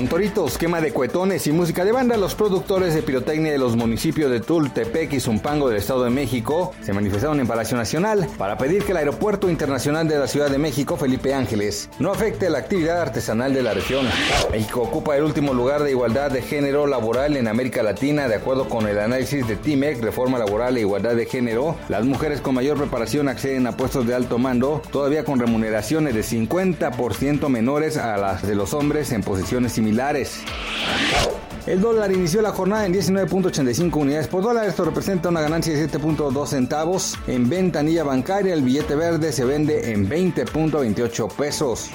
Con toritos, quema de cuetones y música de banda, los productores de pirotecnia de los municipios de Tultepec y Zumpango del Estado de México se manifestaron en Palacio Nacional para pedir que el Aeropuerto Internacional de la Ciudad de México, Felipe Ángeles, no afecte la actividad artesanal de la región. México ocupa el último lugar de igualdad de género laboral en América Latina, de acuerdo con el análisis de TIMEC, Reforma Laboral e Igualdad de Género. Las mujeres con mayor preparación acceden a puestos de alto mando, todavía con remuneraciones de 50% menores a las de los hombres en posiciones El dólar inició la jornada en 19.85 unidades por dólar. Esto representa una ganancia de 7.2 centavos. En ventanilla bancaria, el billete verde se vende en 20.28 pesos.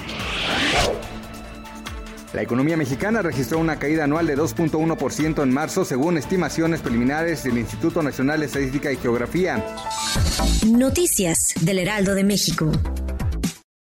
La economía mexicana registró una caída anual de 2.1% en marzo, según estimaciones preliminares del Instituto Nacional de Estadística y Geografía. Noticias del Heraldo de México.